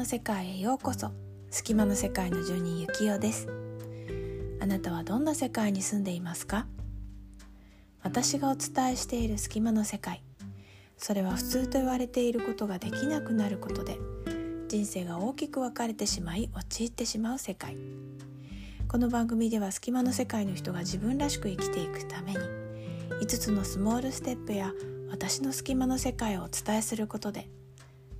の世界へようこそ。隙間の世界の住人ゆきよです。あなたはどんな世界に住んでいますか？私がお伝えしている隙間の世界。それは普通と言われていることができなくなることで人生が大きく分かれてしまい陥ってしまう世界。この番組では隙間の世界の人が自分らしく生きていくために5つのスモールステップや私の隙間の世界をお伝えすることで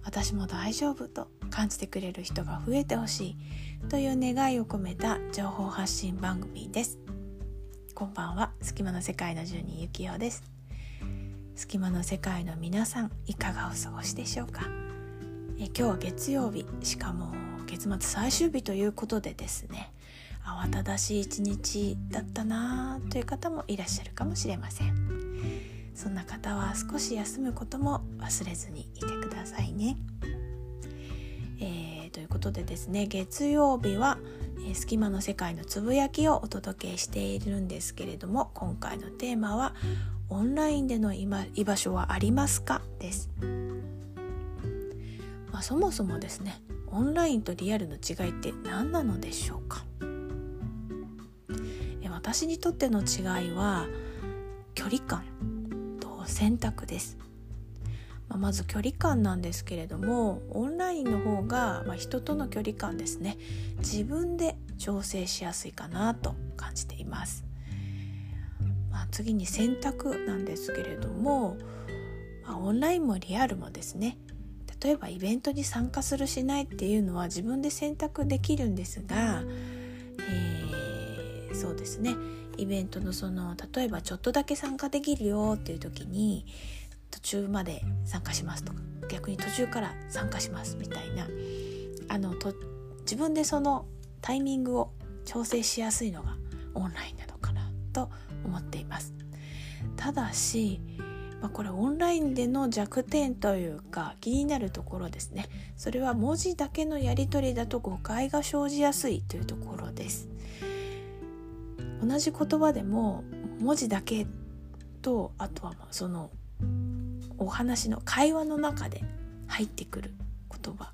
私も大丈夫と感じてくれる人が増えてほしいという願いを込めた情報発信番組です。こんばんは。隙間の世界の住人ゆきよです。隙間の世界の皆さんいかがお過ごしでしょうか？え今日は月曜日。しかも月末最終日ということでですね。慌ただしい一日だったなという方もいらっしゃるかもしれません。そんな方は少し休むことも忘れずにいてくださいね。えー、ということでですね月曜日は、え、隙間の世界のつぶやきをお届けしているんですけれども今回のテーマは「オンラインでの居場所はありますか?」です。まあ、そもそもですねオンラインとリアルの違いって何なのでしょうか？私にとっての違いは距離感と選択です。まあ、まず距離感なんですけれどもオンラインの方が、まあ、人との距離感ですね。自分で調整しやすいかなと感じています。まあ、次に選択なんですけれども、まあ、オンラインもリアルもですね。例えばイベントに参加するしないっていうのは自分で選択できるんですが、えー、そうですね。イベントのその例えばちょっとだけ参加できるよっていう時に途中まで参加しますとか逆に途中から参加しますみたいなあのと自分でそのタイミングを調整しやすいのがオンラインなのかなと思っています。ただし、まあ、これオンラインでの弱点というか気になるところですねそれは文字だけのやり取りだと誤解が生じやすいというところです。同じ言葉でも文字だけとあとはまそのお話の会話の中で入ってくる言葉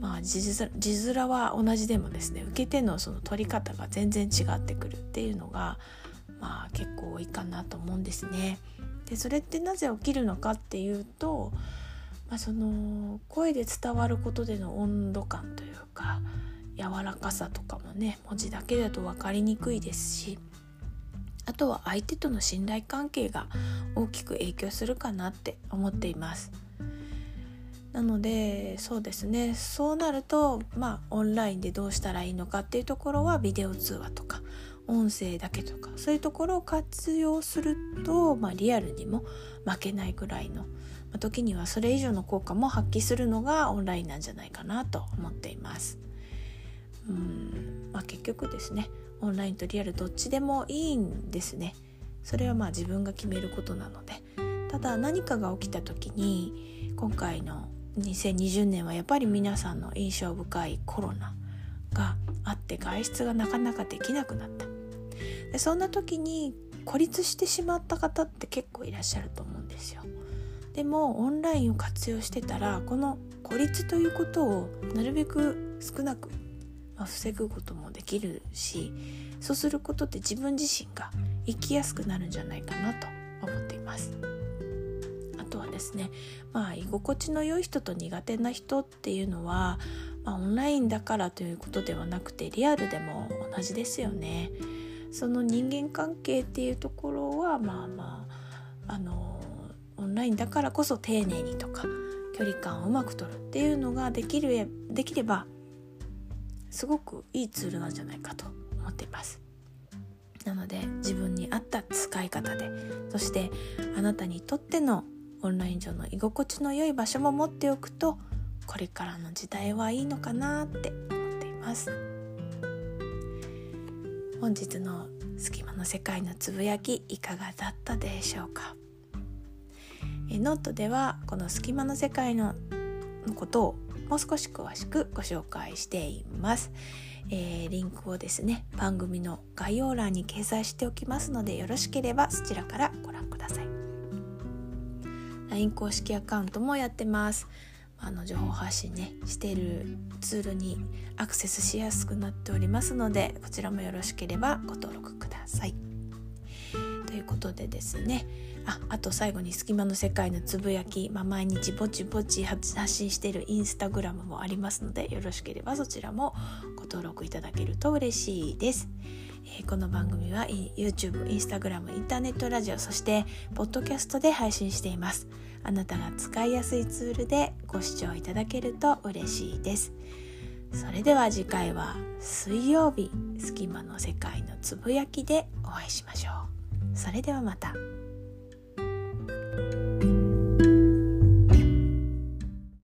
まあ字面は同じでもですね受け手のその取り方が全然違ってくるっていうのがまあ結構多いかなと思うんですね。でそれってなぜ起きるのかっていうと、まあ、その声で伝わることでの温度感というか柔らかさとかもね文字だけだと分かりにくいですしあとは相手との信頼関係が大きく影響するかなって思っています。なのでそうですねそうなるとまあオンラインでどうしたらいいのかっていうところはビデオ通話とか音声だけとかそういうところを活用すると、まあ、リアルにも負けないぐらいの、まあ、時にはそれ以上の効果も発揮するのがオンラインなんじゃないかなと思っています。うん。まあ、結局ですねオンラインとリアルどっちでもいいんですね。それはまあ自分が決めることなので。ただ何かが起きた時に今回の2020年はやっぱり皆さんの印象深いコロナがあって外出がなかなかできなくなった。でそんな時に孤立してしまった方って結構いらっしゃると思うんですよ。でもオンラインを活用してたらこの孤立ということをなるべく少なくまあ、防ぐこともできるしそうすることで自分自身が生きやすくなるんじゃないかなと思っています。あとはですねまあ居心地の良い人と苦手な人っていうのは、まあ、オンラインだからということではなくてリアルでも同じですよね。その人間関係っていうところはまあまああのオンラインだからこそ丁寧にとか距離感をうまく取るっていうのができるできればすごくいいツールなんじゃないかと思っています。なので自分に合った使い方でそしてあなたにとってのオンライン上の居心地の良い場所も持っておくとこれからの時代はいいのかなって思っています。本日の隙間の世界のつぶやきいかがだったでしょうか？えノートではこの隙間の世界のことをもう少し詳しくご紹介しています。えー、リンクをですね番組の概要欄に掲載しておきますのでよろしければそちらからご覧ください LINE 公式アカウントもやってますあの情報発信ねしてるツールにアクセスしやすくなっておりますのでこちらもよろしければご登録ください。ということでですねああと最後に「隙間の世界のつぶやき」まあ、毎日ぼちぼち発信しているインスタグラムもありますのでよろしければそちらもご登録いただけると嬉しいです。えー、この番組は YouTube、Instagram、インターネットラジオそしてポッドキャストで配信しています。あなたが使いやすいツールでご視聴いただけると嬉しいです。それでは次回は水曜日隙間の世界のつぶやきでお会いしましょう。それではまた。